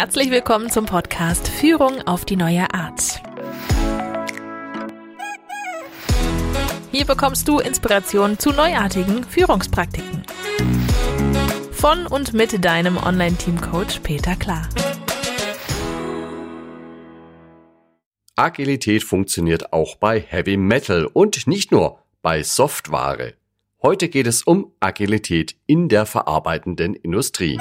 Herzlich willkommen zum Podcast Führung auf die neue Art. Hier bekommst du Inspiration zu neuartigen Führungspraktiken. Von und mit deinem Online-Team-Coach Peter Klar. Agilität funktioniert auch bei Heavy Metal und nicht nur bei Software. Heute geht es um Agilität in der verarbeitenden Industrie.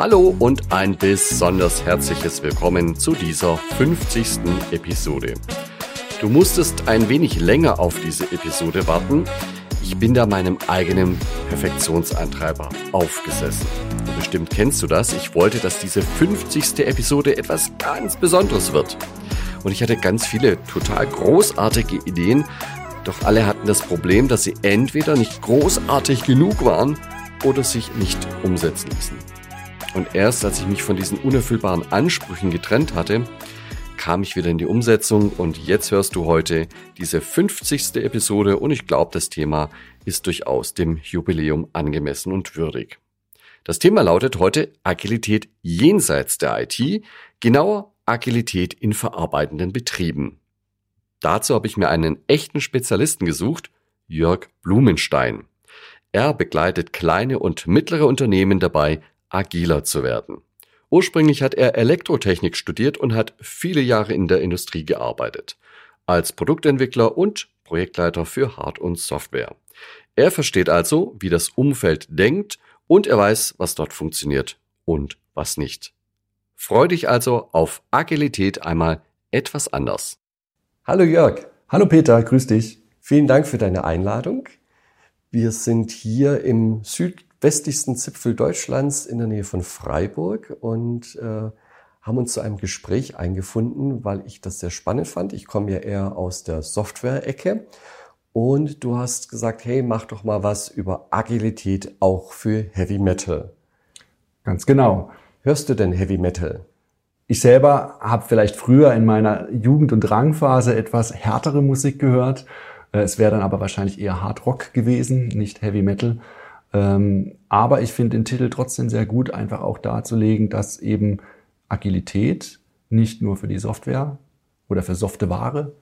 Hallo und ein besonders herzliches Willkommen zu dieser 50. Episode. Du musstest ein wenig länger auf diese Episode warten. Ich bin da meinem eigenen Perfektionseintreiber aufgesessen. Bestimmt kennst du das. Ich wollte, dass diese 50. Episode etwas ganz Besonderes wird. Und ich hatte ganz viele total großartige Ideen, doch alle hatten das Problem, dass sie entweder nicht großartig genug waren oder sich nicht umsetzen ließen. Und erst als ich mich von diesen unerfüllbaren Ansprüchen getrennt hatte, kam ich wieder in die Umsetzung und jetzt hörst du heute diese 50. Episode und ich glaube, das Thema ist durchaus dem Jubiläum angemessen und würdig. Das Thema lautet heute Agilität jenseits der IT, genauer Agilität in verarbeitenden Betrieben. Dazu habe ich mir einen echten Spezialisten gesucht, Jörg Blumenstein. Er begleitet kleine und mittlere Unternehmen dabei, agiler zu werden. Ursprünglich hat er Elektrotechnik studiert und hat viele Jahre in der Industrie gearbeitet. Als Produktentwickler und Projektleiter für Hard- und Software. Er versteht also, wie das Umfeld denkt und er weiß, was dort funktioniert und was nicht. Freu dich also auf Agilität einmal etwas anders. Hallo Jörg. Hallo Peter, grüß dich. Vielen Dank für deine Einladung. Wir sind hier im Süd westlichsten Zipfel Deutschlands in der Nähe von Freiburg und äh, haben uns zu einem Gespräch eingefunden, weil ich das sehr spannend fand. Ich komme ja eher aus der Software-Ecke und du hast gesagt, hey, mach doch mal was über Agilität auch für Heavy Metal. Ganz genau. Hörst du denn Heavy Metal? Ich selber habe vielleicht früher in meiner Jugend- und Drangphase etwas härtere Musik gehört. Äh, es wäre dann aber wahrscheinlich eher Hard Rock gewesen, nicht Heavy Metal. Ähm, aber ich finde den Titel trotzdem sehr gut, einfach auch darzulegen, dass eben Agilität nicht nur für die Software oder für Software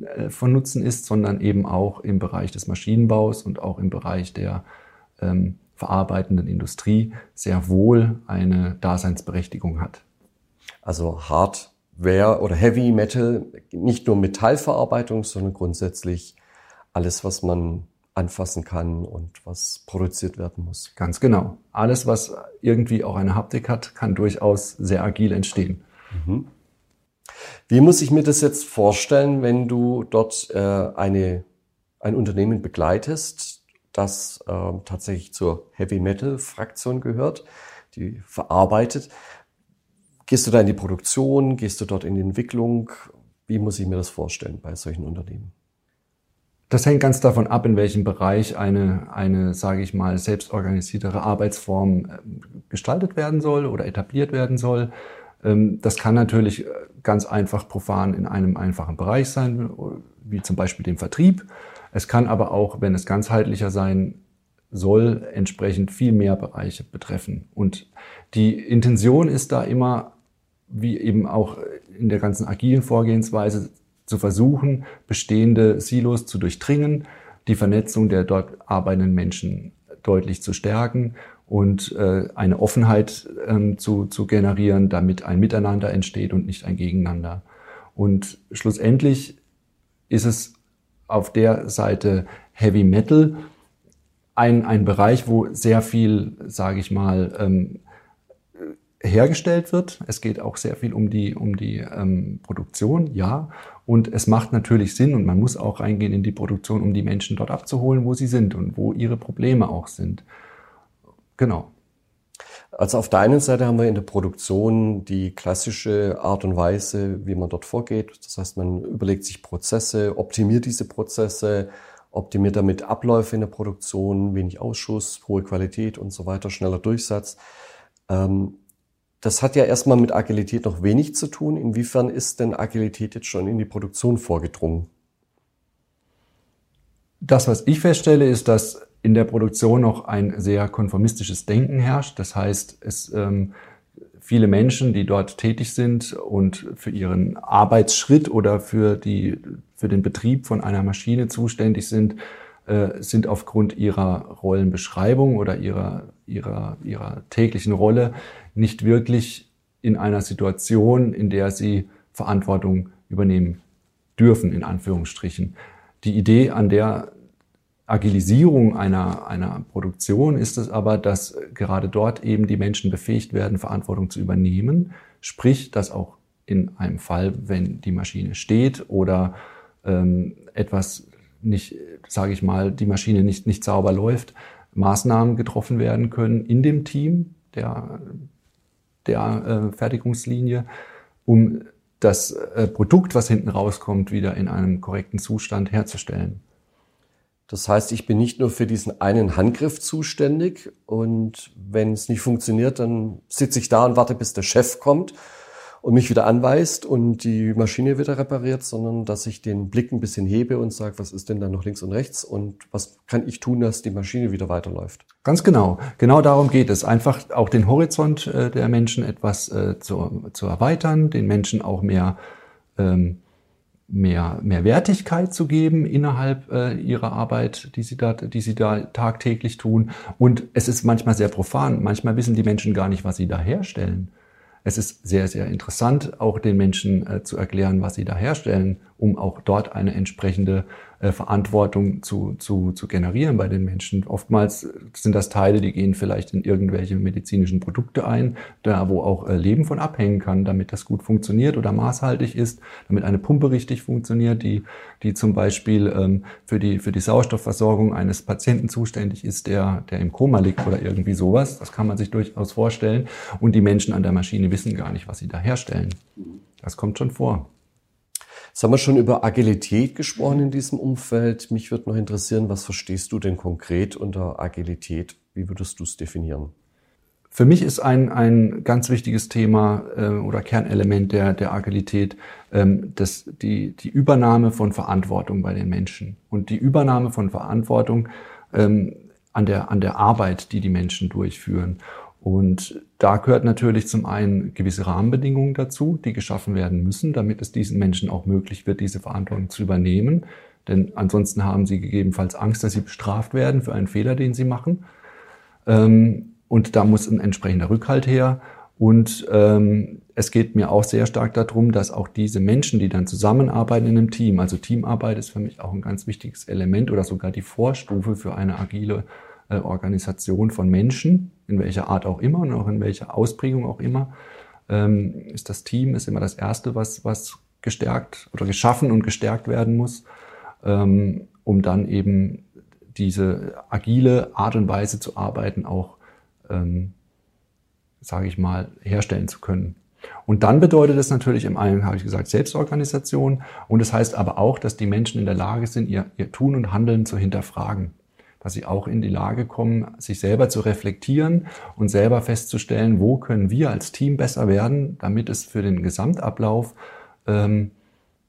äh, von Nutzen ist, sondern eben auch im Bereich des Maschinenbaus und auch im Bereich der ähm, verarbeitenden Industrie sehr wohl eine Daseinsberechtigung hat. Also Hardware oder Heavy Metal, nicht nur Metallverarbeitung, sondern grundsätzlich alles, was man anfassen kann und was produziert werden muss. Ganz genau. Alles, was irgendwie auch eine Haptik hat, kann durchaus sehr agil entstehen. Mhm. Wie muss ich mir das jetzt vorstellen, wenn du dort äh, eine, ein Unternehmen begleitest, das äh, tatsächlich zur Heavy Metal Fraktion gehört, die verarbeitet? Gehst du da in die Produktion? Gehst du dort in die Entwicklung? Wie muss ich mir das vorstellen bei solchen Unternehmen? Das hängt ganz davon ab, in welchem Bereich eine, eine sage ich mal, selbstorganisiertere Arbeitsform äh, gestaltet werden soll oder etabliert werden soll. Ähm, das kann natürlich äh, ganz einfach profan in einem einfachen Bereich sein, wie zum Beispiel dem Vertrieb. Es kann aber auch, wenn es ganzheitlicher sein soll, entsprechend viel mehr Bereiche betreffen. Und die Intention ist da immer, wie eben auch in der ganzen agilen Vorgehensweise, zu versuchen, bestehende Silos zu durchdringen, die Vernetzung der dort arbeitenden Menschen deutlich zu stärken und äh, eine Offenheit ähm, zu, zu generieren, damit ein Miteinander entsteht und nicht ein Gegeneinander. Und schlussendlich ist es auf der Seite Heavy Metal ein, ein Bereich, wo sehr viel, sage ich mal, ähm, hergestellt wird. Es geht auch sehr viel um die, um die ähm, Produktion, ja. Und es macht natürlich Sinn und man muss auch reingehen in die Produktion, um die Menschen dort abzuholen, wo sie sind und wo ihre Probleme auch sind. Genau. Also auf der einen Seite haben wir in der Produktion die klassische Art und Weise, wie man dort vorgeht. Das heißt, man überlegt sich Prozesse, optimiert diese Prozesse, optimiert damit Abläufe in der Produktion, wenig Ausschuss, hohe Qualität und so weiter, schneller Durchsatz. Ähm, das hat ja erstmal mit Agilität noch wenig zu tun. Inwiefern ist denn Agilität jetzt schon in die Produktion vorgedrungen? Das, was ich feststelle, ist, dass in der Produktion noch ein sehr konformistisches Denken herrscht. Das heißt, es ähm, viele Menschen, die dort tätig sind und für ihren Arbeitsschritt oder für die für den Betrieb von einer Maschine zuständig sind, äh, sind aufgrund ihrer Rollenbeschreibung oder ihrer ihrer ihrer täglichen Rolle nicht wirklich in einer Situation, in der sie Verantwortung übernehmen dürfen, in Anführungsstrichen. Die Idee an der Agilisierung einer, einer Produktion ist es aber, dass gerade dort eben die Menschen befähigt werden, Verantwortung zu übernehmen. Sprich, dass auch in einem Fall, wenn die Maschine steht oder ähm, etwas nicht, sage ich mal, die Maschine nicht, nicht sauber läuft, Maßnahmen getroffen werden können in dem Team der, der äh, Fertigungslinie, um das äh, Produkt, was hinten rauskommt, wieder in einem korrekten Zustand herzustellen. Das heißt, ich bin nicht nur für diesen einen Handgriff zuständig und wenn es nicht funktioniert, dann sitze ich da und warte, bis der Chef kommt und mich wieder anweist und die Maschine wieder repariert, sondern dass ich den Blick ein bisschen hebe und sage, was ist denn da noch links und rechts und was kann ich tun, dass die Maschine wieder weiterläuft. Ganz genau. Genau darum geht es. Einfach auch den Horizont äh, der Menschen etwas äh, zu, zu erweitern, den Menschen auch mehr ähm, mehr, mehr Wertigkeit zu geben innerhalb äh, ihrer Arbeit, die sie, da, die sie da tagtäglich tun. Und es ist manchmal sehr profan. Manchmal wissen die Menschen gar nicht, was sie da herstellen. Es ist sehr, sehr interessant, auch den Menschen äh, zu erklären, was sie da herstellen, um auch dort eine entsprechende äh, Verantwortung zu, zu, zu generieren bei den Menschen. Oftmals sind das Teile, die gehen vielleicht in irgendwelche medizinischen Produkte ein, da wo auch äh, Leben von abhängen kann, damit das gut funktioniert oder maßhaltig ist, damit eine Pumpe richtig funktioniert, die, die zum Beispiel ähm, für, die, für die Sauerstoffversorgung eines Patienten zuständig ist, der, der im Koma liegt oder irgendwie sowas. Das kann man sich durchaus vorstellen. Und die Menschen an der Maschine wissen gar nicht, was sie da herstellen. Das kommt schon vor. Jetzt haben wir schon über Agilität gesprochen in diesem Umfeld. Mich würde noch interessieren, was verstehst du denn konkret unter Agilität? Wie würdest du es definieren? Für mich ist ein, ein ganz wichtiges Thema äh, oder Kernelement der, der Agilität ähm, das, die, die Übernahme von Verantwortung bei den Menschen und die Übernahme von Verantwortung ähm, an, der, an der Arbeit, die die Menschen durchführen. Und da gehört natürlich zum einen gewisse Rahmenbedingungen dazu, die geschaffen werden müssen, damit es diesen Menschen auch möglich wird, diese Verantwortung zu übernehmen. Denn ansonsten haben sie gegebenenfalls Angst, dass sie bestraft werden für einen Fehler, den sie machen. Ähm, und da muss ein entsprechender Rückhalt her. Und ähm, es geht mir auch sehr stark darum, dass auch diese Menschen, die dann zusammenarbeiten in einem Team, also Teamarbeit ist für mich auch ein ganz wichtiges Element oder sogar die Vorstufe für eine agile Organisation von Menschen, in welcher Art auch immer und auch in welcher Ausprägung auch immer, ähm, ist das Team ist immer das Erste, was, was gestärkt oder geschaffen und gestärkt werden muss, ähm, um dann eben diese agile Art und Weise zu arbeiten auch, ähm, sage ich mal, herstellen zu können. Und dann bedeutet es natürlich im einen, habe ich gesagt, Selbstorganisation. Und es das heißt aber auch, dass die Menschen in der Lage sind, ihr, ihr Tun und Handeln zu hinterfragen dass sie auch in die Lage kommen, sich selber zu reflektieren und selber festzustellen, wo können wir als Team besser werden, damit es für den Gesamtablauf ähm,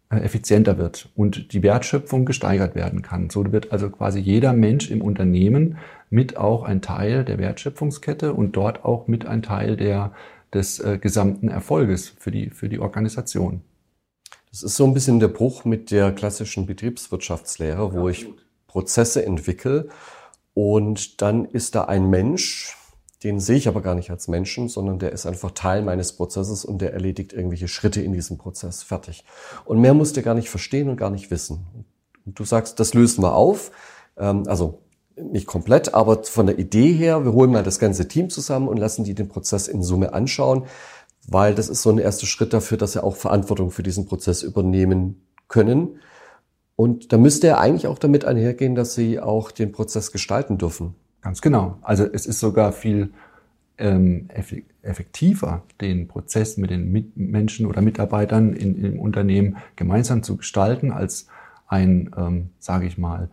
äh, effizienter wird und die Wertschöpfung gesteigert werden kann. So wird also quasi jeder Mensch im Unternehmen mit auch ein Teil der Wertschöpfungskette und dort auch mit ein Teil der, des äh, gesamten Erfolges für die, für die Organisation. Das ist so ein bisschen der Bruch mit der klassischen Betriebswirtschaftslehre, wo ja, ich Prozesse entwickle. Und dann ist da ein Mensch, den sehe ich aber gar nicht als Menschen, sondern der ist einfach Teil meines Prozesses und der erledigt irgendwelche Schritte in diesem Prozess. Fertig. Und mehr musst du gar nicht verstehen und gar nicht wissen. Und du sagst, das lösen wir auf. Ähm, also nicht komplett, aber von der Idee her, wir holen mal das ganze Team zusammen und lassen die den Prozess in Summe anschauen, weil das ist so ein erster Schritt dafür, dass sie auch Verantwortung für diesen Prozess übernehmen können und da müsste er eigentlich auch damit einhergehen, dass sie auch den Prozess gestalten dürfen. Ganz genau. Also es ist sogar viel ähm, effektiver, den Prozess mit den Menschen oder Mitarbeitern in, im Unternehmen gemeinsam zu gestalten, als ein, ähm, sage ich mal,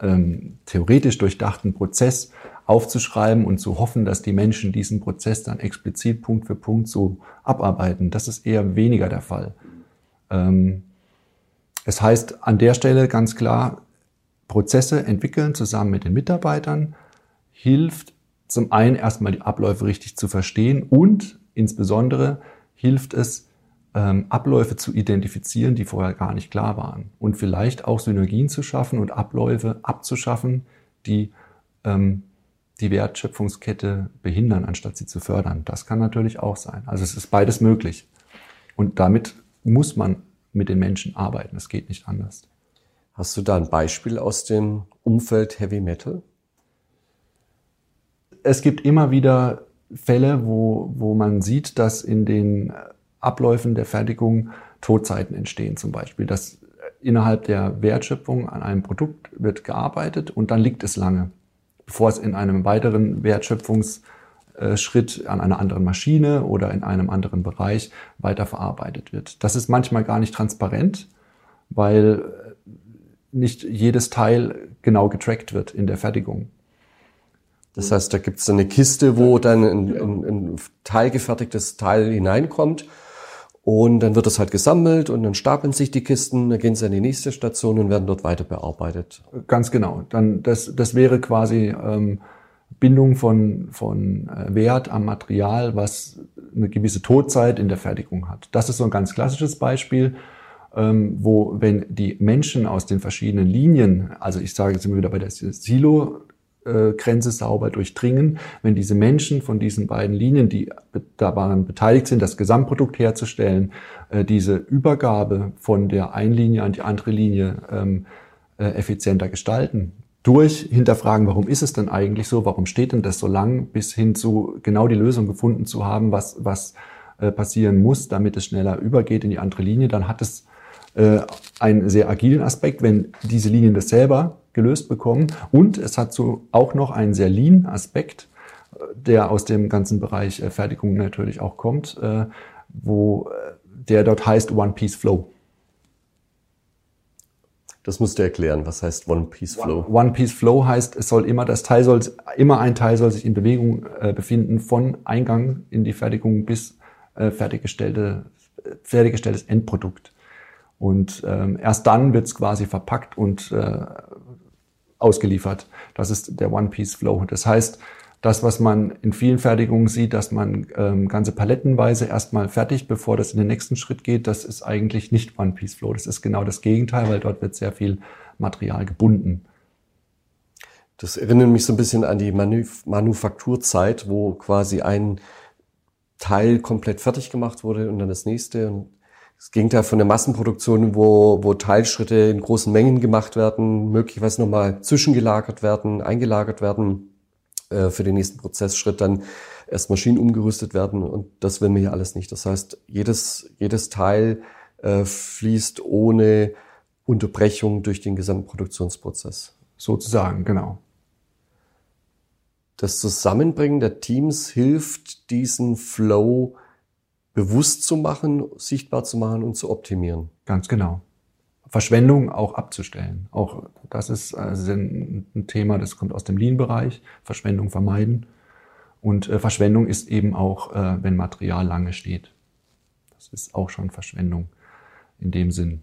ähm, theoretisch durchdachten Prozess aufzuschreiben und zu hoffen, dass die Menschen diesen Prozess dann explizit Punkt für Punkt so abarbeiten. Das ist eher weniger der Fall. Ähm, es heißt an der Stelle ganz klar, Prozesse entwickeln zusammen mit den Mitarbeitern hilft zum einen erstmal die Abläufe richtig zu verstehen und insbesondere hilft es, ähm, Abläufe zu identifizieren, die vorher gar nicht klar waren. Und vielleicht auch Synergien zu schaffen und Abläufe abzuschaffen, die ähm, die Wertschöpfungskette behindern, anstatt sie zu fördern. Das kann natürlich auch sein. Also es ist beides möglich. Und damit muss man mit den Menschen arbeiten. Es geht nicht anders. Hast du da ein Beispiel aus dem Umfeld Heavy Metal? Es gibt immer wieder Fälle, wo, wo man sieht, dass in den Abläufen der Fertigung Todzeiten entstehen zum Beispiel. Dass innerhalb der Wertschöpfung an einem Produkt wird gearbeitet und dann liegt es lange, bevor es in einem weiteren Wertschöpfungsschritt an einer anderen Maschine oder in einem anderen Bereich weiterverarbeitet wird. Das ist manchmal gar nicht transparent, weil nicht jedes Teil genau getrackt wird in der Fertigung. Das heißt, da gibt es eine Kiste, wo dann ein, ein, ein teilgefertigtes Teil hineinkommt und dann wird es halt gesammelt und dann stapeln sich die Kisten, dann gehen sie an die nächste Station und werden dort weiter bearbeitet. Ganz genau. Dann das, das wäre quasi ähm, Bindung von, von äh, Wert am Material, was eine gewisse Todzeit in der Fertigung hat. Das ist so ein ganz klassisches Beispiel, ähm, wo wenn die Menschen aus den verschiedenen Linien, also ich sage jetzt immer wieder bei der Silo äh, Grenze sauber durchdringen, wenn diese Menschen von diesen beiden Linien, die daran beteiligt sind, das Gesamtprodukt herzustellen, äh, diese Übergabe von der einen Linie an die andere Linie ähm, äh, effizienter gestalten. Durch hinterfragen, warum ist es denn eigentlich so, warum steht denn das so lang, bis hin zu genau die Lösung gefunden zu haben, was, was passieren muss, damit es schneller übergeht in die andere Linie, dann hat es einen sehr agilen Aspekt, wenn diese Linien das selber gelöst bekommen. Und es hat so auch noch einen sehr lean Aspekt, äh, der aus dem ganzen Bereich äh, Fertigung natürlich auch kommt, äh, wo der dort heißt One Piece Flow. Das musst du erklären. Was heißt One Piece Flow? One Piece Flow heißt, es soll immer das Teil soll immer ein Teil soll sich in Bewegung äh, befinden von Eingang in die Fertigung bis äh, fertiggestellte fertiggestelltes Endprodukt. Und ähm, erst dann wird es quasi verpackt und äh, ausgeliefert. Das ist der One-Piece-Flow. Das heißt, das, was man in vielen Fertigungen sieht, dass man ähm, ganze palettenweise erstmal fertig, bevor das in den nächsten Schritt geht, das ist eigentlich nicht One-Piece-Flow. Das ist genau das Gegenteil, weil dort wird sehr viel Material gebunden. Das erinnert mich so ein bisschen an die Manuf Manufakturzeit, wo quasi ein Teil komplett fertig gemacht wurde und dann das nächste. Und das Gegenteil von der Massenproduktion, wo, wo Teilschritte in großen Mengen gemacht werden, möglicherweise nochmal zwischengelagert werden, eingelagert werden, äh, für den nächsten Prozessschritt dann erst Maschinen umgerüstet werden. Und das will man hier alles nicht. Das heißt, jedes, jedes Teil äh, fließt ohne Unterbrechung durch den gesamten Produktionsprozess. Sozusagen, genau. Das Zusammenbringen der Teams hilft, diesen Flow bewusst zu machen, sichtbar zu machen und zu optimieren. Ganz genau. Verschwendung auch abzustellen. Auch das ist also ein Thema, das kommt aus dem Lean-Bereich. Verschwendung vermeiden. Und äh, Verschwendung ist eben auch, äh, wenn Material lange steht. Das ist auch schon Verschwendung in dem Sinn.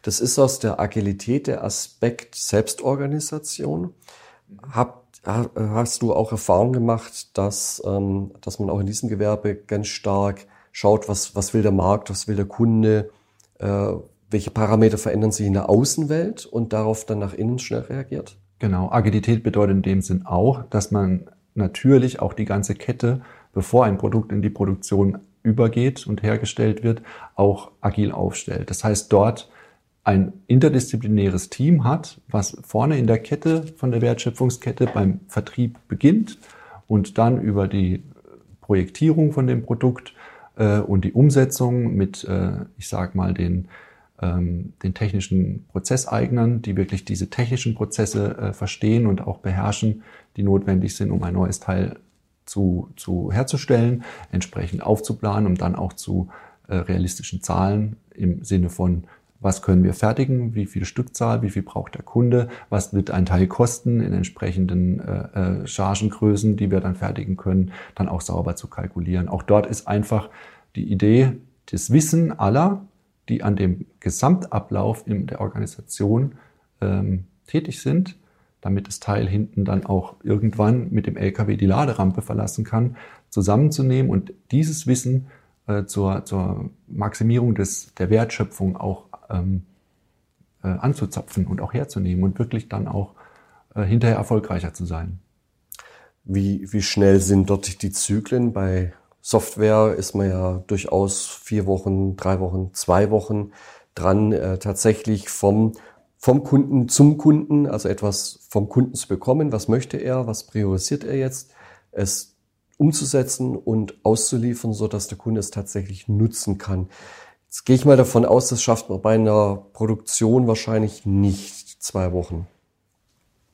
Das ist aus der Agilität der Aspekt Selbstorganisation. Habt hast du auch Erfahrung gemacht, dass, ähm, dass man auch in diesem Gewerbe ganz stark schaut, was, was will der Markt, was will der Kunde, äh, welche Parameter verändern sich in der Außenwelt und darauf dann nach innen schnell reagiert? Genau, Agilität bedeutet in dem Sinn auch, dass man natürlich auch die ganze Kette, bevor ein Produkt in die Produktion übergeht und hergestellt wird, auch agil aufstellt. Das heißt, dort ein interdisziplinäres Team hat, was vorne in der Kette von der Wertschöpfungskette beim Vertrieb beginnt und dann über die Projektierung von dem Produkt äh, und die Umsetzung mit, äh, ich sag mal, den, den technischen Prozesseignern, die wirklich diese technischen Prozesse äh, verstehen und auch beherrschen, die notwendig sind, um ein neues Teil zu, zu herzustellen, entsprechend aufzuplanen, um dann auch zu äh, realistischen Zahlen im Sinne von was können wir fertigen, wie viel Stückzahl, wie viel braucht der Kunde, was wird ein Teil kosten in entsprechenden äh, äh, Chargengrößen, die wir dann fertigen können, dann auch sauber zu kalkulieren. Auch dort ist einfach die Idee, das Wissen aller, die an dem Gesamtablauf in der Organisation ähm, tätig sind, damit das Teil hinten dann auch irgendwann mit dem LKW die Laderampe verlassen kann, zusammenzunehmen und dieses Wissen äh, zur, zur Maximierung des, der Wertschöpfung auch ähm, äh, anzuzapfen und auch herzunehmen und wirklich dann auch äh, hinterher erfolgreicher zu sein. Wie, wie schnell sind dort die Zyklen? Bei Software ist man ja durchaus vier Wochen, drei Wochen, zwei Wochen dran, äh, tatsächlich vom, vom Kunden zum Kunden, also etwas vom Kunden zu bekommen. Was möchte er? Was priorisiert er jetzt? Es umzusetzen und auszuliefern, so dass der Kunde es tatsächlich nutzen kann. Jetzt gehe ich mal davon aus, das schafft man bei einer Produktion wahrscheinlich nicht zwei Wochen.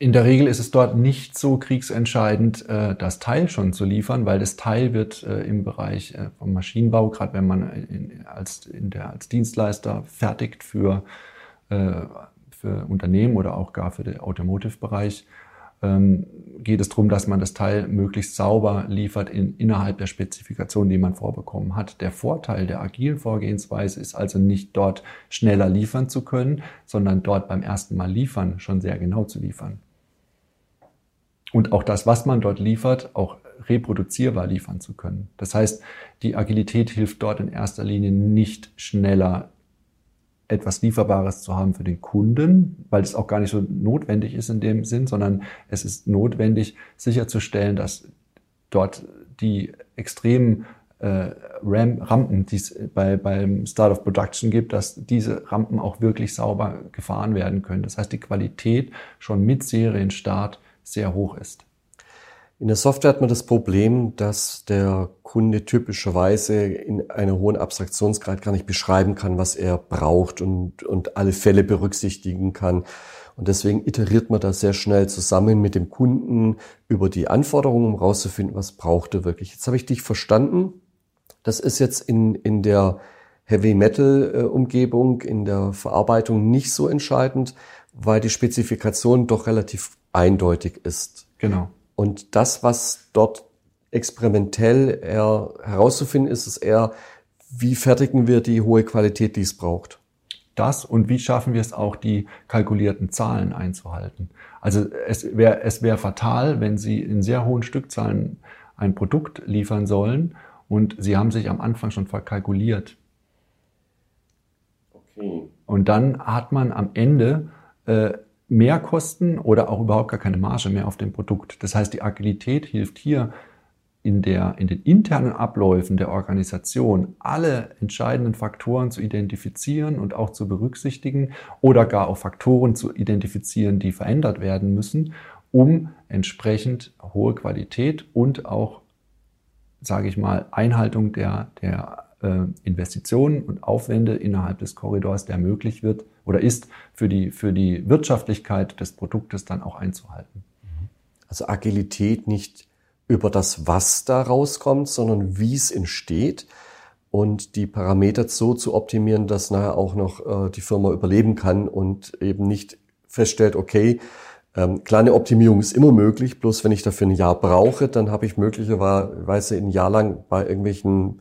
In der Regel ist es dort nicht so kriegsentscheidend, äh, das Teil schon zu liefern, weil das Teil wird äh, im Bereich äh, vom Maschinenbau, gerade wenn man als, in der, als Dienstleister fertigt für, für Unternehmen oder auch gar für den Automotive-Bereich, ähm, geht es darum, dass man das Teil möglichst sauber liefert in, innerhalb der Spezifikation, die man vorbekommen hat. Der Vorteil der agilen Vorgehensweise ist also nicht dort schneller liefern zu können, sondern dort beim ersten Mal liefern schon sehr genau zu liefern. Und auch das, was man dort liefert, auch reproduzierbar liefern zu können. Das heißt, die Agilität hilft dort in erster Linie nicht schneller etwas Lieferbares zu haben für den Kunden, weil es auch gar nicht so notwendig ist in dem Sinn, sondern es ist notwendig sicherzustellen, dass dort die extremen äh, Ram Rampen, die es bei, beim Start of Production gibt, dass diese Rampen auch wirklich sauber gefahren werden können. Das heißt, die Qualität schon mit Serienstart sehr hoch ist. In der Software hat man das Problem, dass der Kunde typischerweise in einer hohen Abstraktionsgrad gar nicht beschreiben kann, was er braucht und, und alle Fälle berücksichtigen kann. Und deswegen iteriert man da sehr schnell zusammen mit dem Kunden über die Anforderungen, um rauszufinden, was braucht er wirklich. Jetzt habe ich dich verstanden. Das ist jetzt in, in der Heavy Metal äh, Umgebung, in der Verarbeitung nicht so entscheidend, weil die Spezifikation doch relativ eindeutig ist. Genau. Und das, was dort experimentell eher herauszufinden ist, ist eher, wie fertigen wir die hohe Qualität, die es braucht. Das und wie schaffen wir es auch, die kalkulierten Zahlen einzuhalten. Also es wäre es wäre fatal, wenn Sie in sehr hohen Stückzahlen ein Produkt liefern sollen und Sie haben sich am Anfang schon verkalkuliert. Okay. Und dann hat man am Ende äh, mehr Kosten oder auch überhaupt gar keine Marge mehr auf dem Produkt. Das heißt, die Agilität hilft hier in, der, in den internen Abläufen der Organisation alle entscheidenden Faktoren zu identifizieren und auch zu berücksichtigen oder gar auch Faktoren zu identifizieren, die verändert werden müssen, um entsprechend hohe Qualität und auch, sage ich mal, Einhaltung der, der Investitionen und Aufwände innerhalb des Korridors, der möglich wird oder ist, für die, für die Wirtschaftlichkeit des Produktes dann auch einzuhalten. Also Agilität nicht über das, was da rauskommt, sondern wie es entsteht und die Parameter so zu optimieren, dass nachher auch noch äh, die Firma überleben kann und eben nicht feststellt, okay, ähm, kleine Optimierung ist immer möglich, bloß wenn ich dafür ein Jahr brauche, dann habe ich möglicherweise ein Jahr lang bei irgendwelchen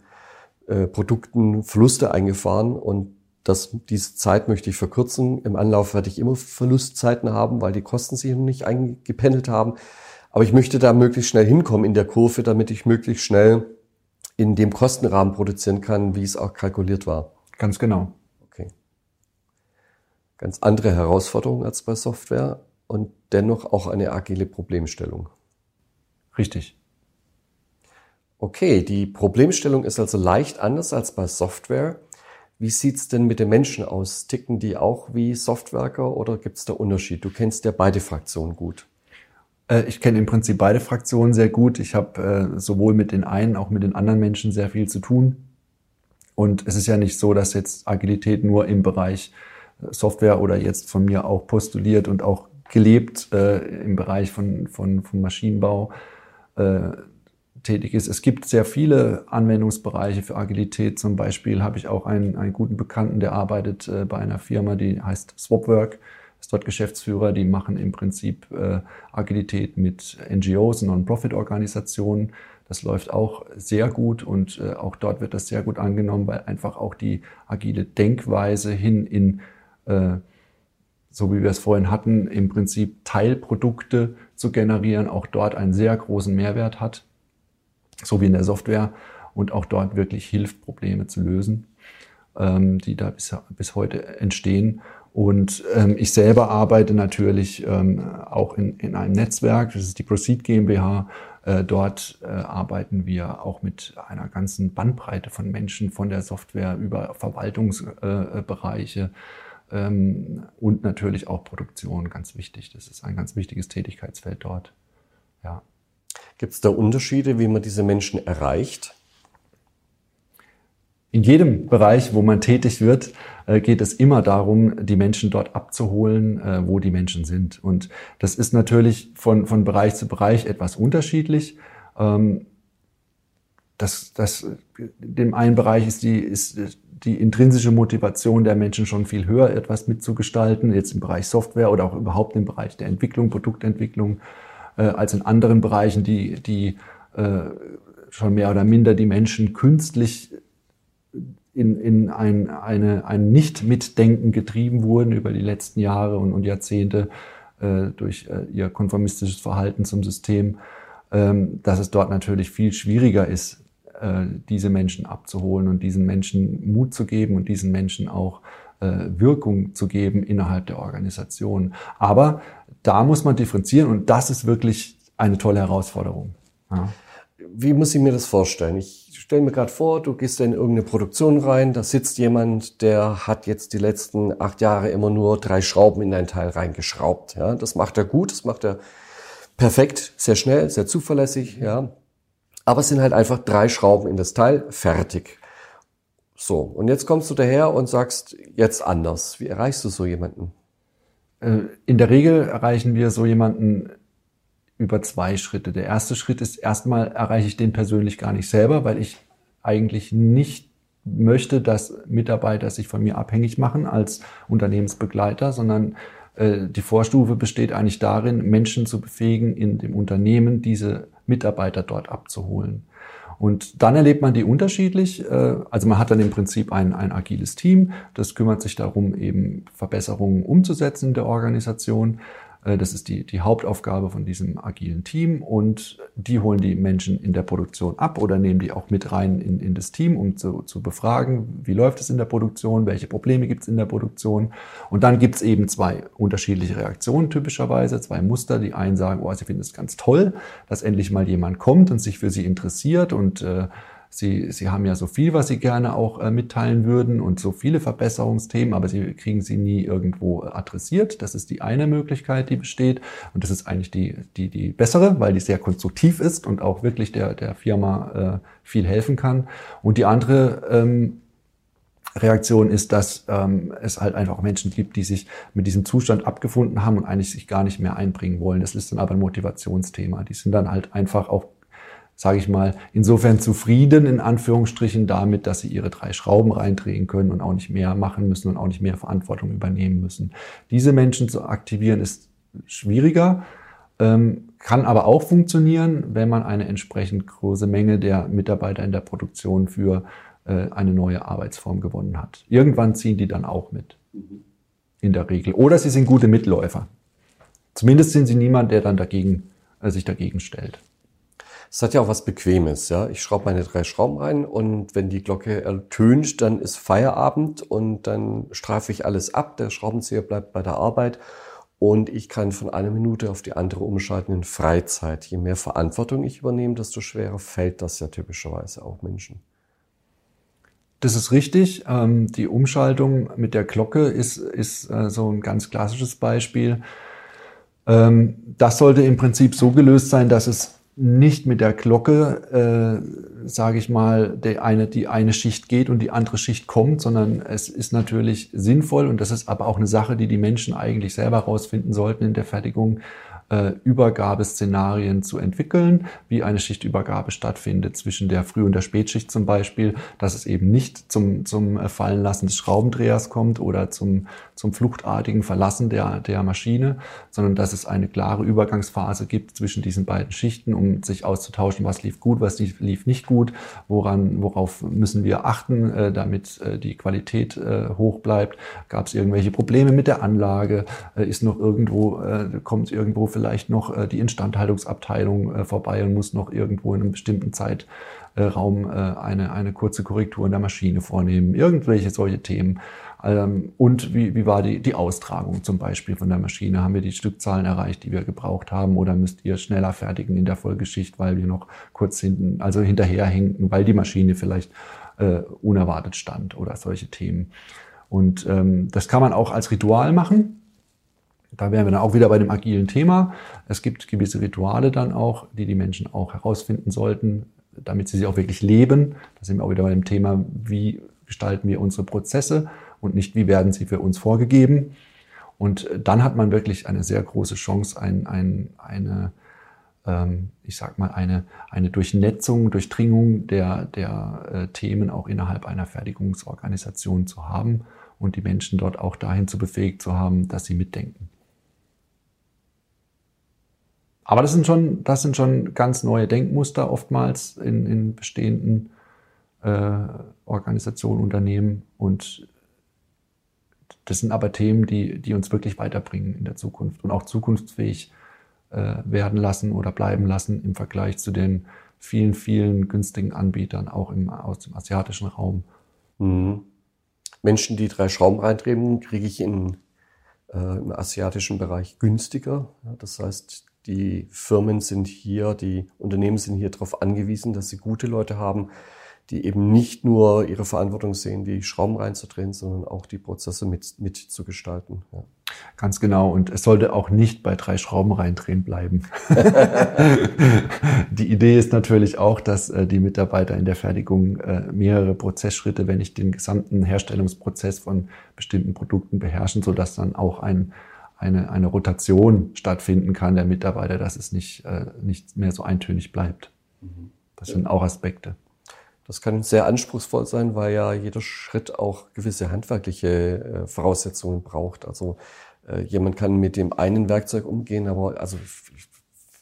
äh, Produkten Verluste eingefahren und das, diese Zeit möchte ich verkürzen. Im Anlauf werde ich immer Verlustzeiten haben, weil die Kosten sich noch nicht eingependelt haben. Aber ich möchte da möglichst schnell hinkommen in der Kurve, damit ich möglichst schnell in dem Kostenrahmen produzieren kann, wie es auch kalkuliert war. Ganz genau. Okay. Ganz andere Herausforderung als bei Software und dennoch auch eine agile Problemstellung. Richtig. Okay, die Problemstellung ist also leicht anders als bei Software. Wie sieht's denn mit den Menschen aus? Ticken die auch wie Softwerker oder gibt's da Unterschied? Du kennst ja beide Fraktionen gut. Äh, ich kenne im Prinzip beide Fraktionen sehr gut. Ich habe äh, sowohl mit den einen, auch mit den anderen Menschen sehr viel zu tun. Und es ist ja nicht so, dass jetzt Agilität nur im Bereich äh, Software oder jetzt von mir auch postuliert und auch gelebt äh, im Bereich von, von, von Maschinenbau äh, tätig ist. Es gibt sehr viele Anwendungsbereiche für Agilität. Zum Beispiel habe ich auch einen, einen guten Bekannten, der arbeitet äh, bei einer Firma, die heißt Swapwork, ist dort Geschäftsführer. Die machen im Prinzip äh, Agilität mit NGOs, Non-Profit-Organisationen. Das läuft auch sehr gut und äh, auch dort wird das sehr gut angenommen, weil einfach auch die agile Denkweise hin in äh, so wie wir es vorhin hatten, im Prinzip Teilprodukte zu generieren, auch dort einen sehr großen Mehrwert hat, so wie in der Software und auch dort wirklich hilft, Probleme zu lösen, ähm, die da bis, bis heute entstehen. Und ähm, ich selber arbeite natürlich ähm, auch in, in einem Netzwerk, das ist die Proceed GmbH. Äh, dort äh, arbeiten wir auch mit einer ganzen Bandbreite von Menschen, von der Software über Verwaltungsbereiche äh, ähm, und natürlich auch Produktion, ganz wichtig. Das ist ein ganz wichtiges Tätigkeitsfeld dort. Ja. Gibt es da Unterschiede, wie man diese Menschen erreicht? In jedem Bereich, wo man tätig wird, äh, geht es immer darum, die Menschen dort abzuholen, äh, wo die Menschen sind. Und das ist natürlich von, von Bereich zu Bereich etwas unterschiedlich. Ähm, das, das, dem einen Bereich ist die, ist die intrinsische Motivation der Menschen schon viel höher, etwas mitzugestalten, jetzt im Bereich Software oder auch überhaupt im Bereich der Entwicklung, Produktentwicklung, äh, als in anderen Bereichen, die, die schon mehr oder minder die Menschen künstlich in, in ein, eine, ein Nicht-Mitdenken getrieben wurden über die letzten Jahre und, und Jahrzehnte äh, durch äh, ihr konformistisches Verhalten zum System, ähm, dass es dort natürlich viel schwieriger ist, äh, diese Menschen abzuholen und diesen Menschen Mut zu geben und diesen Menschen auch äh, Wirkung zu geben innerhalb der Organisation. Aber da muss man differenzieren und das ist wirklich eine tolle Herausforderung. Ja. Wie muss ich mir das vorstellen? Ich stell mir gerade vor, du gehst in irgendeine Produktion rein, da sitzt jemand, der hat jetzt die letzten acht Jahre immer nur drei Schrauben in ein Teil reingeschraubt. Ja, das macht er gut, das macht er perfekt, sehr schnell, sehr zuverlässig. Ja, aber es sind halt einfach drei Schrauben in das Teil, fertig. So, und jetzt kommst du daher und sagst, jetzt anders. Wie erreichst du so jemanden? Äh, in der Regel erreichen wir so jemanden über zwei Schritte. Der erste Schritt ist erstmal erreiche ich den persönlich gar nicht selber, weil ich eigentlich nicht möchte, dass Mitarbeiter sich von mir abhängig machen als Unternehmensbegleiter, sondern äh, die Vorstufe besteht eigentlich darin, Menschen zu befähigen, in dem Unternehmen diese Mitarbeiter dort abzuholen. Und dann erlebt man die unterschiedlich. Äh, also man hat dann im Prinzip ein, ein agiles Team, das kümmert sich darum, eben Verbesserungen umzusetzen in der Organisation. Äh, das ist die, die Hauptaufgabe von diesem agilen Team und die holen die Menschen in der Produktion ab oder nehmen die auch mit rein in, in das Team, um zu, zu befragen, wie läuft es in der Produktion, welche Probleme gibt es in der Produktion. Und dann gibt es eben zwei unterschiedliche Reaktionen typischerweise, zwei Muster. Die einen sagen, oh, sie finden es ganz toll, dass endlich mal jemand kommt und sich für sie interessiert und äh, Sie, Sie haben ja so viel, was Sie gerne auch äh, mitteilen würden und so viele Verbesserungsthemen, aber Sie kriegen sie nie irgendwo adressiert. Das ist die eine Möglichkeit, die besteht. Und das ist eigentlich die, die, die bessere, weil die sehr konstruktiv ist und auch wirklich der, der Firma äh, viel helfen kann. Und die andere ähm, Reaktion ist, dass ähm, es halt einfach Menschen gibt, die sich mit diesem Zustand abgefunden haben und eigentlich sich gar nicht mehr einbringen wollen. Das ist dann aber ein Motivationsthema. Die sind dann halt einfach auch sage ich mal, insofern zufrieden in Anführungsstrichen damit, dass sie ihre drei Schrauben reindrehen können und auch nicht mehr machen müssen und auch nicht mehr Verantwortung übernehmen müssen. Diese Menschen zu aktivieren ist schwieriger, ähm, kann aber auch funktionieren, wenn man eine entsprechend große Menge der Mitarbeiter in der Produktion für äh, eine neue Arbeitsform gewonnen hat. Irgendwann ziehen die dann auch mit. In der Regel. Oder sie sind gute Mitläufer. Zumindest sind sie niemand, der dann dagegen, äh, sich dagegen stellt. Es hat ja auch was Bequemes, ja. Ich schraube meine drei Schrauben rein und wenn die Glocke ertönt, dann ist Feierabend und dann streife ich alles ab. Der Schraubenzieher bleibt bei der Arbeit und ich kann von einer Minute auf die andere umschalten in Freizeit. Je mehr Verantwortung ich übernehme, desto schwerer fällt das ja typischerweise auch Menschen. Das ist richtig. Ähm, die Umschaltung mit der Glocke ist, ist äh, so ein ganz klassisches Beispiel. Ähm, das sollte im Prinzip so gelöst sein, dass es nicht mit der Glocke, äh, sage ich mal, die eine, die eine Schicht geht und die andere Schicht kommt, sondern es ist natürlich sinnvoll und das ist aber auch eine Sache, die die Menschen eigentlich selber rausfinden sollten in der Fertigung, äh, Übergabeszenarien zu entwickeln, wie eine Schichtübergabe stattfindet zwischen der Früh- und der Spätschicht zum Beispiel, dass es eben nicht zum, zum Fallenlassen des Schraubendrehers kommt oder zum, zum fluchtartigen Verlassen der, der Maschine, sondern dass es eine klare Übergangsphase gibt zwischen diesen beiden Schichten, um sich auszutauschen, was lief gut, was lief, nicht gut, woran, worauf müssen wir achten, äh, damit äh, die Qualität äh, hoch bleibt. Gab es irgendwelche Probleme mit der Anlage? Äh, ist noch irgendwo, äh, kommt irgendwo vielleicht noch äh, die Instandhaltungsabteilung äh, vorbei und muss noch irgendwo in einem bestimmten Zeitraum äh, eine, eine kurze Korrektur in der Maschine vornehmen? Irgendwelche solche Themen. Ähm, und wie, wie war die, die Austragung zum Beispiel von der Maschine? Haben wir die Stückzahlen erreicht, die wir gebraucht haben? Oder müsst ihr schneller fertigen in der Folgeschicht, weil wir noch kurz hinten, also hinterherhinken, weil die Maschine vielleicht äh, unerwartet stand oder solche Themen. Und ähm, das kann man auch als Ritual machen. Da wären wir dann auch wieder bei dem agilen Thema. Es gibt gewisse Rituale dann auch, die die Menschen auch herausfinden sollten, damit sie sie auch wirklich leben. Da sind wir auch wieder bei dem Thema, wie gestalten wir unsere Prozesse und nicht, wie werden sie für uns vorgegeben. Und dann hat man wirklich eine sehr große Chance, ein, ein, eine, ähm, ich sag mal, eine, eine Durchnetzung, Durchdringung der, der äh, Themen auch innerhalb einer Fertigungsorganisation zu haben und die Menschen dort auch dahin zu befähigt zu haben, dass sie mitdenken. Aber das sind schon, das sind schon ganz neue Denkmuster oftmals in, in bestehenden äh, Organisationen, Unternehmen und das sind aber Themen, die, die uns wirklich weiterbringen in der Zukunft und auch zukunftsfähig äh, werden lassen oder bleiben lassen im Vergleich zu den vielen, vielen günstigen Anbietern, auch im, aus dem asiatischen Raum. Mhm. Menschen, die drei Schrauben reindrehen, kriege ich in, äh, im asiatischen Bereich günstiger. Ja, das heißt, die Firmen sind hier, die Unternehmen sind hier darauf angewiesen, dass sie gute Leute haben, die eben nicht nur ihre Verantwortung sehen, die Schrauben reinzudrehen, sondern auch die Prozesse mit, mitzugestalten. Ja. Ganz genau. Und es sollte auch nicht bei drei Schrauben reindrehen bleiben. die Idee ist natürlich auch, dass äh, die Mitarbeiter in der Fertigung äh, mehrere Prozessschritte, wenn nicht den gesamten Herstellungsprozess von bestimmten Produkten beherrschen, sodass dann auch ein, eine, eine Rotation stattfinden kann der Mitarbeiter, dass es nicht, äh, nicht mehr so eintönig bleibt. Mhm. Das sind auch Aspekte. Das kann sehr anspruchsvoll sein, weil ja jeder Schritt auch gewisse handwerkliche äh, Voraussetzungen braucht. Also äh, jemand kann mit dem einen Werkzeug umgehen, aber also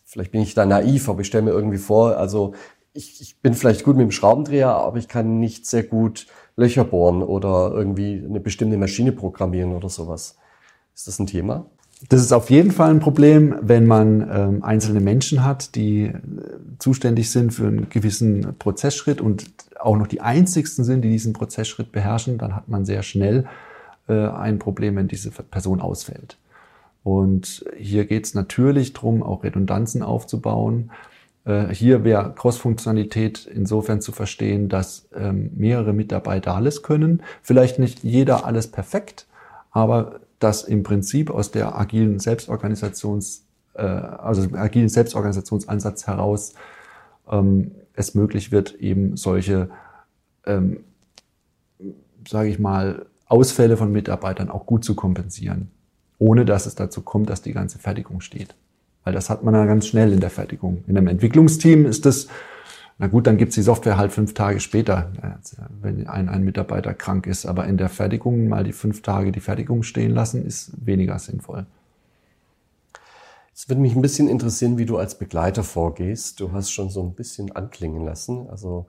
vielleicht bin ich da naiv, aber ich stelle mir irgendwie vor, also ich, ich bin vielleicht gut mit dem Schraubendreher, aber ich kann nicht sehr gut Löcher bohren oder irgendwie eine bestimmte Maschine programmieren oder sowas. Ist das ein Thema? Das ist auf jeden Fall ein Problem, wenn man ähm, einzelne Menschen hat, die äh, zuständig sind für einen gewissen Prozessschritt und auch noch die einzigsten sind, die diesen Prozessschritt beherrschen, dann hat man sehr schnell äh, ein Problem, wenn diese Person ausfällt. Und hier geht es natürlich darum, auch Redundanzen aufzubauen. Äh, hier wäre Cross-Funktionalität insofern zu verstehen, dass ähm, mehrere Mitarbeiter alles können. Vielleicht nicht jeder alles perfekt, aber dass im Prinzip aus der agilen Selbstorganisations, äh, also agilen Selbstorganisationsansatz heraus ähm, es möglich wird, eben solche, ähm, sage ich mal, Ausfälle von Mitarbeitern auch gut zu kompensieren, ohne dass es dazu kommt, dass die ganze Fertigung steht. Weil das hat man ja ganz schnell in der Fertigung. In einem Entwicklungsteam ist das na gut, dann gibt's die Software halt fünf Tage später, wenn ein, ein Mitarbeiter krank ist. Aber in der Fertigung mal die fünf Tage die Fertigung stehen lassen, ist weniger sinnvoll. Es würde mich ein bisschen interessieren, wie du als Begleiter vorgehst. Du hast schon so ein bisschen anklingen lassen. Also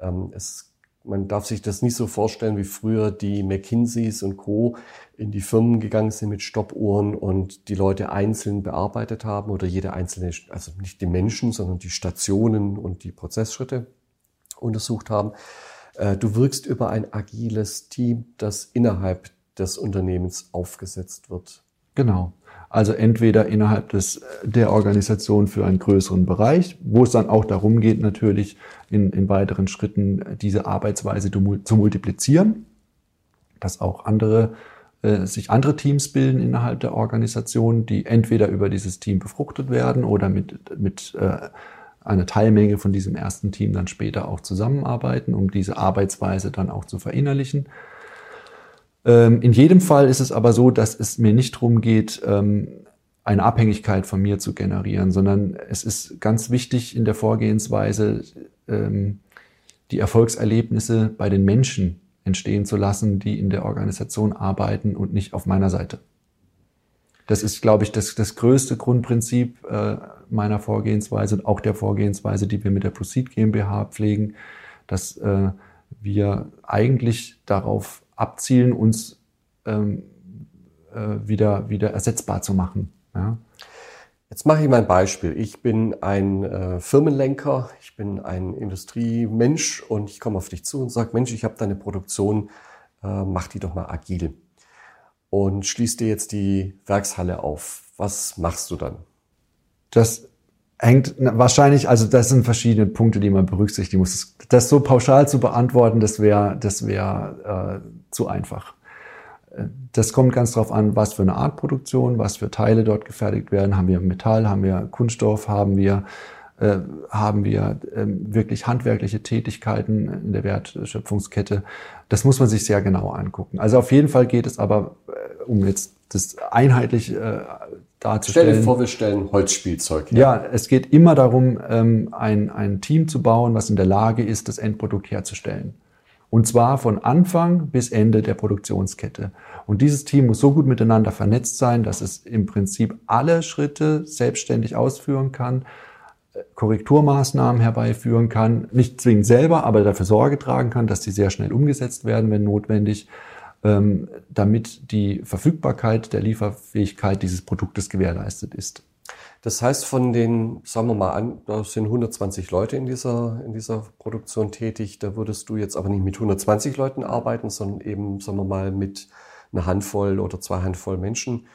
ähm, es man darf sich das nicht so vorstellen, wie früher die McKinseys und Co. in die Firmen gegangen sind mit Stoppuhren und die Leute einzeln bearbeitet haben oder jede einzelne, also nicht die Menschen, sondern die Stationen und die Prozessschritte untersucht haben. Äh, du wirkst über ein agiles Team, das innerhalb des Unternehmens aufgesetzt wird. Genau. Also entweder innerhalb des, der Organisation für einen größeren Bereich, wo es dann auch darum geht, natürlich in, in weiteren Schritten diese Arbeitsweise zu multiplizieren, dass auch andere äh, sich andere Teams bilden innerhalb der Organisation, die entweder über dieses Team befruchtet werden oder mit, mit äh, einer Teilmenge von diesem ersten Team dann später auch zusammenarbeiten, um diese Arbeitsweise dann auch zu verinnerlichen. Ähm, in jedem Fall ist es aber so, dass es mir nicht darum geht, ähm, eine Abhängigkeit von mir zu generieren, sondern es ist ganz wichtig in der Vorgehensweise, ähm, die Erfolgserlebnisse bei den Menschen entstehen zu lassen, die in der Organisation arbeiten und nicht auf meiner Seite. Das ist, glaube ich, das, das größte Grundprinzip äh, meiner Vorgehensweise und auch der Vorgehensweise, die wir mit der Proceed GmbH pflegen, dass äh, wir eigentlich darauf abzielen, uns ähm, äh, wieder, wieder ersetzbar zu machen. Ja. Jetzt mache ich mal ein Beispiel. Ich bin ein äh, Firmenlenker, ich bin ein Industriemensch und ich komme auf dich zu und sage, Mensch, ich habe deine Produktion, äh, mach die doch mal agil. Und schließ dir jetzt die Werkshalle auf. Was machst du dann? Das hängt wahrscheinlich, also das sind verschiedene Punkte, die man berücksichtigen muss. Das so pauschal zu beantworten, das wäre das wäre äh, zu einfach. Das kommt ganz darauf an, was für eine Art Produktion, was für Teile dort gefertigt werden. Haben wir Metall, haben wir Kunststoff, haben wir, äh, haben wir äh, wirklich handwerkliche Tätigkeiten in der Wertschöpfungskette. Das muss man sich sehr genau angucken. Also auf jeden Fall geht es aber, äh, um jetzt das einheitlich äh, darzustellen. Stell dir vor, wir stellen Holzspielzeug her. Ja, es geht immer darum, ähm, ein, ein Team zu bauen, was in der Lage ist, das Endprodukt herzustellen. Und zwar von Anfang bis Ende der Produktionskette. Und dieses Team muss so gut miteinander vernetzt sein, dass es im Prinzip alle Schritte selbstständig ausführen kann, äh, Korrekturmaßnahmen herbeiführen kann, nicht zwingend selber, aber dafür Sorge tragen kann, dass die sehr schnell umgesetzt werden, wenn notwendig, damit die Verfügbarkeit der Lieferfähigkeit dieses Produktes gewährleistet ist. Das heißt, von den, sagen wir mal an, da sind 120 Leute in dieser, in dieser Produktion tätig. Da würdest du jetzt aber nicht mit 120 Leuten arbeiten, sondern eben, sagen wir mal, mit einer Handvoll oder zwei Handvoll Menschen,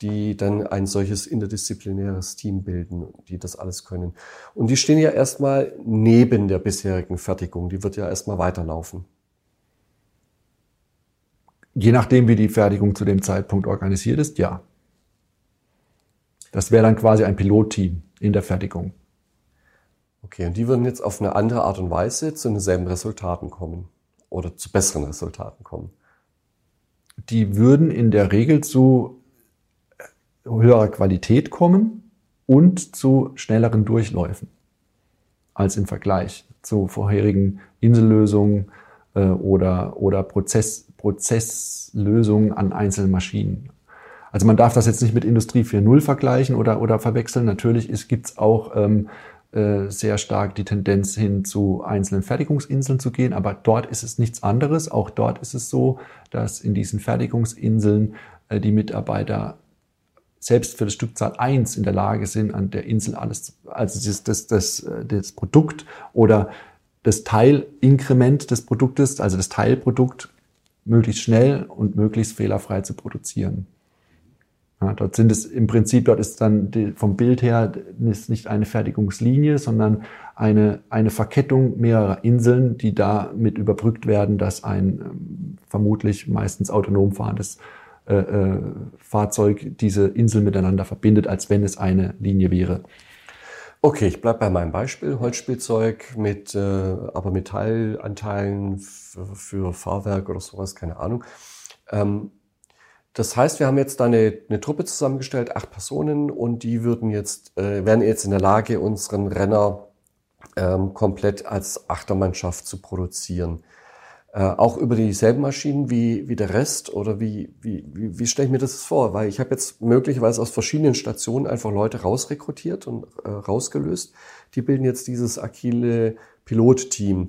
die dann ein solches interdisziplinäres Team bilden, die das alles können. Und die stehen ja erstmal neben der bisherigen Fertigung. Die wird ja erstmal weiterlaufen. Je nachdem, wie die Fertigung zu dem Zeitpunkt organisiert ist, ja. Das wäre dann quasi ein Pilotteam in der Fertigung. Okay, und die würden jetzt auf eine andere Art und Weise zu denselben Resultaten kommen oder zu besseren Resultaten kommen. Die würden in der Regel zu höherer Qualität kommen und zu schnelleren Durchläufen als im Vergleich zu vorherigen Insellösungen äh, oder, oder Prozess, Prozesslösungen an einzelnen Maschinen. Also man darf das jetzt nicht mit Industrie 4.0 vergleichen oder, oder verwechseln. Natürlich gibt es auch ähm, äh, sehr stark die Tendenz hin zu einzelnen Fertigungsinseln zu gehen, aber dort ist es nichts anderes. Auch dort ist es so, dass in diesen Fertigungsinseln äh, die Mitarbeiter selbst für das Stückzahl 1 in der Lage sind, an der Insel alles, also das, das, das, äh, das Produkt oder das Teilinkrement des Produktes, also das Teilprodukt, möglichst schnell und möglichst fehlerfrei zu produzieren. Ja, dort sind es im Prinzip, dort ist dann die, vom Bild her ist nicht eine Fertigungslinie, sondern eine, eine Verkettung mehrerer Inseln, die damit überbrückt werden, dass ein ähm, vermutlich meistens autonom fahrendes äh, äh, Fahrzeug diese Inseln miteinander verbindet, als wenn es eine Linie wäre. Okay, ich bleib bei meinem Beispiel. Holzspielzeug mit äh, aber Metallanteilen für Fahrwerk oder sowas, keine Ahnung. Ähm, das heißt, wir haben jetzt da eine, eine Truppe zusammengestellt, acht Personen, und die würden jetzt, äh, wären jetzt in der Lage, unseren Renner ähm, komplett als Achtermannschaft zu produzieren. Äh, auch über dieselben Maschinen wie, wie der Rest oder wie, wie, wie, wie stelle ich mir das vor? Weil ich habe jetzt möglicherweise aus verschiedenen Stationen einfach Leute rausrekrutiert und äh, rausgelöst. Die bilden jetzt dieses agile Pilotteam.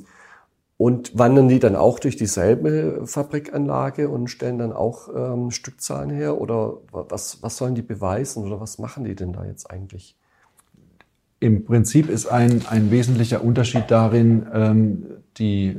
Und wandern die dann auch durch dieselbe Fabrikanlage und stellen dann auch ähm, Stückzahlen her? Oder was, was sollen die beweisen oder was machen die denn da jetzt eigentlich? Im Prinzip ist ein, ein wesentlicher Unterschied darin, ähm, die,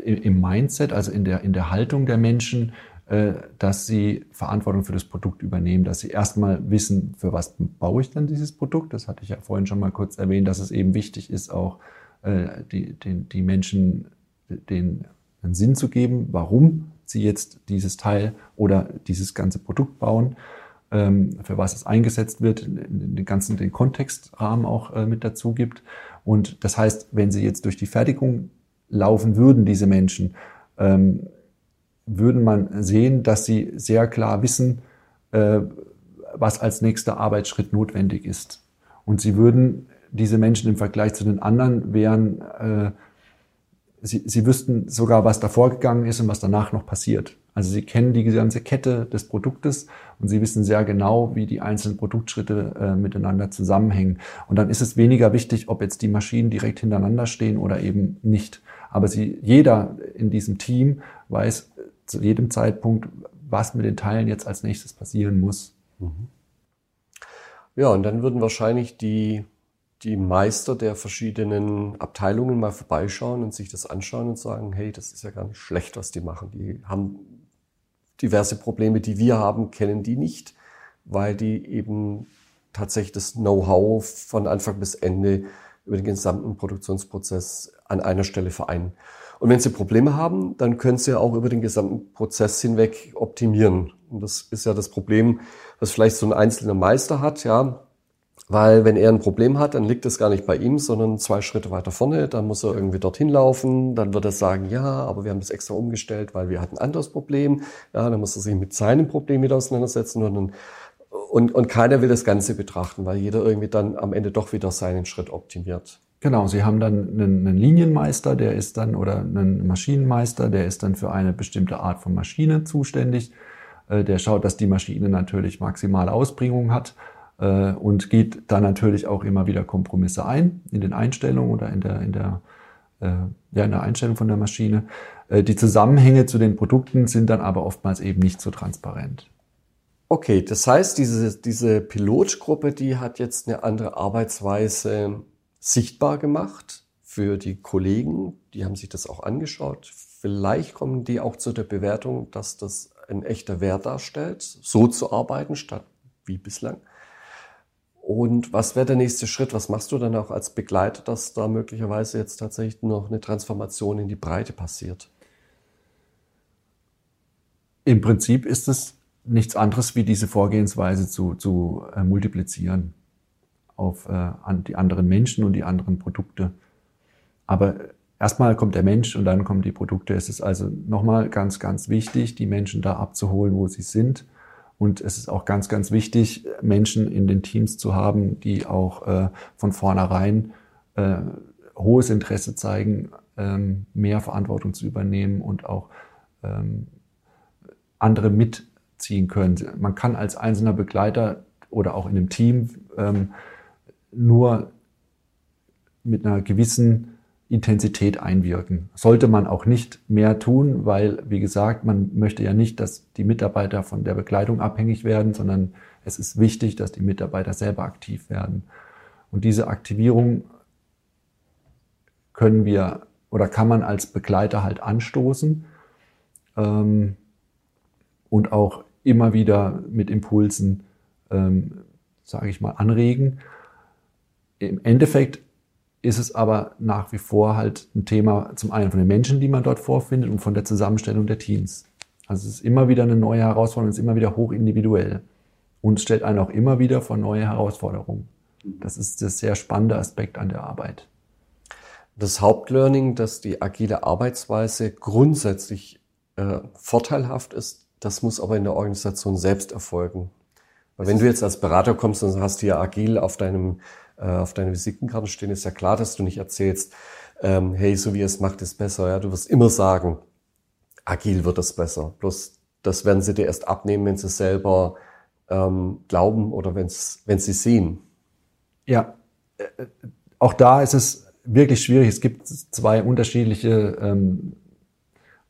im Mindset, also in der, in der Haltung der Menschen, äh, dass sie Verantwortung für das Produkt übernehmen, dass sie erstmal wissen, für was baue ich denn dieses Produkt. Das hatte ich ja vorhin schon mal kurz erwähnt, dass es eben wichtig ist, auch äh, die, die, die Menschen den einen Sinn zu geben, warum sie jetzt dieses Teil oder dieses ganze Produkt bauen, ähm, für was es eingesetzt wird, den ganzen den Kontextrahmen auch äh, mit dazu gibt. Und das heißt, wenn sie jetzt durch die Fertigung laufen würden, diese Menschen, ähm, würden man sehen, dass sie sehr klar wissen, äh, was als nächster Arbeitsschritt notwendig ist. Und sie würden diese Menschen im Vergleich zu den anderen wären, äh, sie, sie wüssten sogar, was davor gegangen ist und was danach noch passiert. Also sie kennen die ganze Kette des Produktes und sie wissen sehr genau, wie die einzelnen Produktschritte äh, miteinander zusammenhängen. Und dann ist es weniger wichtig, ob jetzt die Maschinen direkt hintereinander stehen oder eben nicht. Aber sie, jeder in diesem Team weiß zu jedem Zeitpunkt, was mit den Teilen jetzt als nächstes passieren muss. Mhm. Ja, und dann würden wahrscheinlich die die Meister der verschiedenen Abteilungen mal vorbeischauen und sich das anschauen und sagen, hey, das ist ja gar nicht schlecht, was die machen. Die haben diverse Probleme, die wir haben, kennen die nicht, weil die eben tatsächlich das Know-how von Anfang bis Ende über den gesamten Produktionsprozess an einer Stelle vereinen. Und wenn sie Probleme haben, dann können sie auch über den gesamten Prozess hinweg optimieren. Und das ist ja das Problem, was vielleicht so ein einzelner Meister hat, ja. Weil wenn er ein Problem hat, dann liegt es gar nicht bei ihm, sondern zwei Schritte weiter vorne. Dann muss er irgendwie dorthin laufen. Dann wird er sagen, ja, aber wir haben das extra umgestellt, weil wir hatten ein anderes Problem. Ja, dann muss er sich mit seinem Problem wieder auseinandersetzen und, und, und keiner will das Ganze betrachten, weil jeder irgendwie dann am Ende doch wieder seinen Schritt optimiert. Genau, Sie haben dann einen, einen Linienmeister, der ist dann, oder einen Maschinenmeister, der ist dann für eine bestimmte Art von Maschine zuständig. Äh, der schaut, dass die Maschine natürlich maximale Ausbringung hat äh, und geht da natürlich auch immer wieder Kompromisse ein in den Einstellungen oder in der, in der, äh, ja, in der Einstellung von der Maschine. Die Zusammenhänge zu den Produkten sind dann aber oftmals eben nicht so transparent. Okay, das heißt, diese, diese Pilotgruppe, die hat jetzt eine andere Arbeitsweise sichtbar gemacht für die Kollegen. Die haben sich das auch angeschaut. Vielleicht kommen die auch zu der Bewertung, dass das ein echter Wert darstellt, so zu arbeiten, statt wie bislang. Und was wäre der nächste Schritt? Was machst du dann auch als Begleiter, dass da möglicherweise jetzt tatsächlich noch eine Transformation in die Breite passiert? Im Prinzip ist es nichts anderes, wie diese Vorgehensweise zu, zu äh, multiplizieren auf äh, an die anderen Menschen und die anderen Produkte. Aber erstmal kommt der Mensch und dann kommen die Produkte. Es ist also nochmal ganz, ganz wichtig, die Menschen da abzuholen, wo sie sind und es ist auch ganz, ganz wichtig, Menschen in den Teams zu haben, die auch äh, von vornherein äh, hohes Interesse zeigen, ähm, mehr Verantwortung zu übernehmen und auch ähm, andere mitziehen können. Man kann als einzelner Begleiter oder auch in einem Team ähm, nur mit einer gewissen Intensität einwirken. Sollte man auch nicht mehr tun, weil, wie gesagt, man möchte ja nicht, dass die Mitarbeiter von der Begleitung abhängig werden, sondern es ist wichtig, dass die Mitarbeiter selber aktiv werden. Und diese Aktivierung können wir oder kann man als Begleiter halt anstoßen ähm, und auch immer wieder mit Impulsen, ähm, sage ich mal, anregen. Im Endeffekt ist es aber nach wie vor halt ein Thema zum einen von den Menschen, die man dort vorfindet und von der Zusammenstellung der Teams. Also es ist immer wieder eine neue Herausforderung, es ist immer wieder hoch individuell und stellt einen auch immer wieder vor neue Herausforderungen. Das ist der sehr spannende Aspekt an der Arbeit. Das Hauptlearning, dass die agile Arbeitsweise grundsätzlich äh, vorteilhaft ist, das muss aber in der Organisation selbst erfolgen. Weil wenn du jetzt als Berater kommst und hast hier agil auf deinem äh, auf deiner Visitenkarte stehen, ist ja klar, dass du nicht erzählst, ähm, hey, so wie ihr es macht, ist besser. Ja, du wirst immer sagen, agil wird es besser. Bloß das werden sie dir erst abnehmen, wenn sie selber ähm, glauben oder wenn sie sehen. Ja, äh, auch da ist es wirklich schwierig. Es gibt zwei unterschiedliche ähm,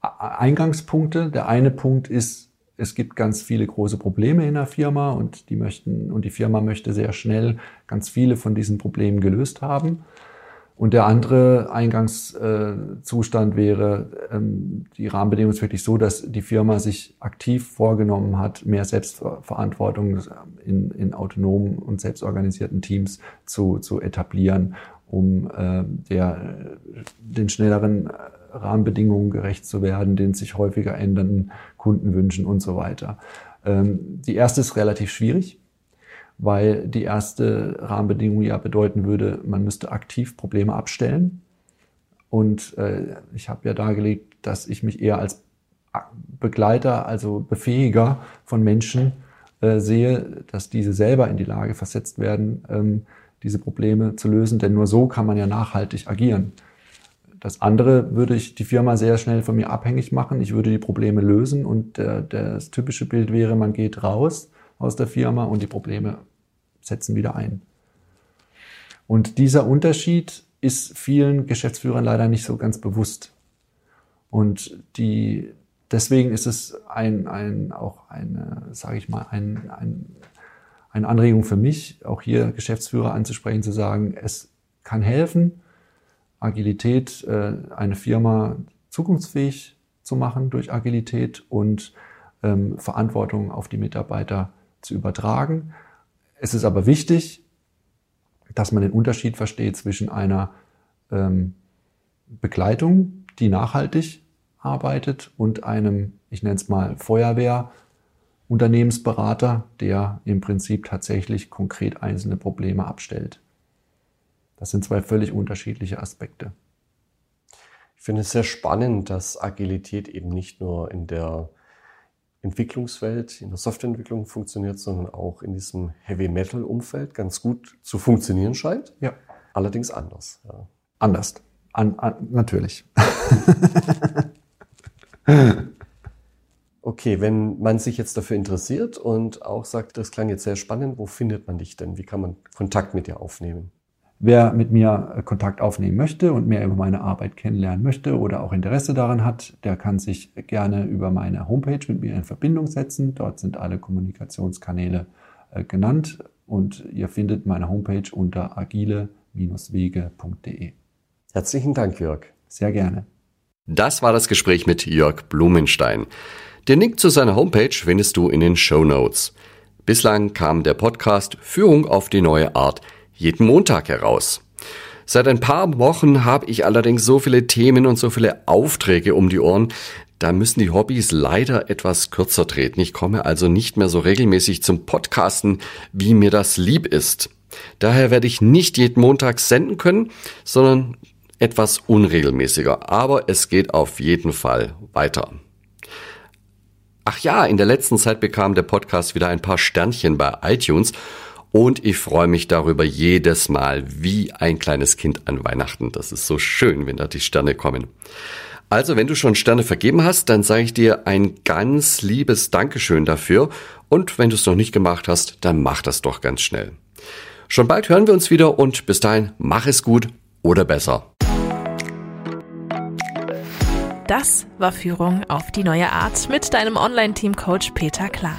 Eingangspunkte. Der eine Punkt ist, es gibt ganz viele große Probleme in der Firma und die möchten, und die Firma möchte sehr schnell ganz viele von diesen Problemen gelöst haben. Und der andere Eingangszustand wäre, ähm, die Rahmenbedingung ist wirklich so, dass die Firma sich aktiv vorgenommen hat, mehr Selbstverantwortung in, in autonomen und selbstorganisierten Teams zu, zu etablieren, um äh, der, den schnelleren Rahmenbedingungen gerecht zu werden, den sich häufiger ändernden Kundenwünschen und so weiter. Ähm, die erste ist relativ schwierig, weil die erste Rahmenbedingung ja bedeuten würde, man müsste aktiv Probleme abstellen. Und äh, ich habe ja dargelegt, dass ich mich eher als Begleiter, also Befähiger von Menschen äh, sehe, dass diese selber in die Lage versetzt werden, ähm, diese Probleme zu lösen. Denn nur so kann man ja nachhaltig agieren Das andere würde ich die Firma sehr schnell von mir abhängig machen. Ich würde die Probleme lösen und äh, das typische Bild wäre, man geht raus aus der Firma und die Probleme setzen wieder ein. Und dieser Unterschied ist vielen Geschäftsführern leider nicht so ganz bewusst. Und die, deswegen ist es ein, ein, auch eine, sage ich mal, ein, ein, eine Anregung für mich, auch hier Geschäftsführer anzusprechen, zu sagen, es kann helfen, Agilität, äh, eine Firma zukunftsfähig zu machen durch Agilität und ähm, Verantwortung auf die Mitarbeiter zu übertragen. Es ist aber wichtig, dass man den Unterschied versteht zwischen einer ähm, Begleitung, die nachhaltig arbeitet, und einem, ich nenne es mal, Feuerwehr, Unternehmensberater, der im Prinzip tatsächlich konkret einzelne Probleme abstellt. Das sind zwei völlig unterschiedliche Aspekte. Ich finde es sehr spannend, dass Agilität eben nicht nur in der Entwicklungswelt, in der Softwareentwicklung funktioniert, sondern auch in diesem Heavy Metal Umfeld ganz gut zu funktionieren scheint. Ja. Allerdings anders. Ja. Anders. An, an, natürlich. okay, wenn man sich jetzt dafür interessiert und auch sagt, das klang jetzt sehr spannend, wo findet man dich denn? Wie kann man Kontakt mit dir aufnehmen? Wer mit mir Kontakt aufnehmen möchte und mehr über meine Arbeit kennenlernen möchte oder auch Interesse daran hat, der kann sich gerne über meine Homepage mit mir in Verbindung setzen. Dort sind alle Kommunikationskanäle äh, genannt und ihr findet meine Homepage unter agile-wege.de. Herzlichen Dank, Jörg. Sehr gerne. Das war das Gespräch mit Jörg Blumenstein. Den Link zu seiner Homepage findest du in den Show Notes. Bislang kam der Podcast Führung auf die neue Art – jeden Montag heraus. Seit ein paar Wochen habe ich allerdings so viele Themen und so viele Aufträge um die Ohren, da müssen die Hobbys leider etwas kürzer treten. Ich komme also nicht mehr so regelmäßig zum Podcasten, wie mir das lieb ist. Daher werde ich nicht jeden Montag senden können, sondern etwas unregelmäßiger. Aber es geht auf jeden Fall weiter. Ach ja, in der letzten Zeit bekam der Podcast wieder ein paar Sternchen bei iTunes und ich freue mich darüber jedes Mal wie ein kleines Kind an Weihnachten. Das ist so schön, wenn da die Sterne kommen. Also, wenn du schon Sterne vergeben hast, dann sage ich dir ein ganz liebes Dankeschön dafür. Und wenn du es noch nicht gemacht hast, dann mach das doch ganz schnell. Schon bald hören wir uns wieder und bis dahin mach es gut oder besser. Das war Führung auf die neue Art mit deinem Online-Team-Coach Peter Klar.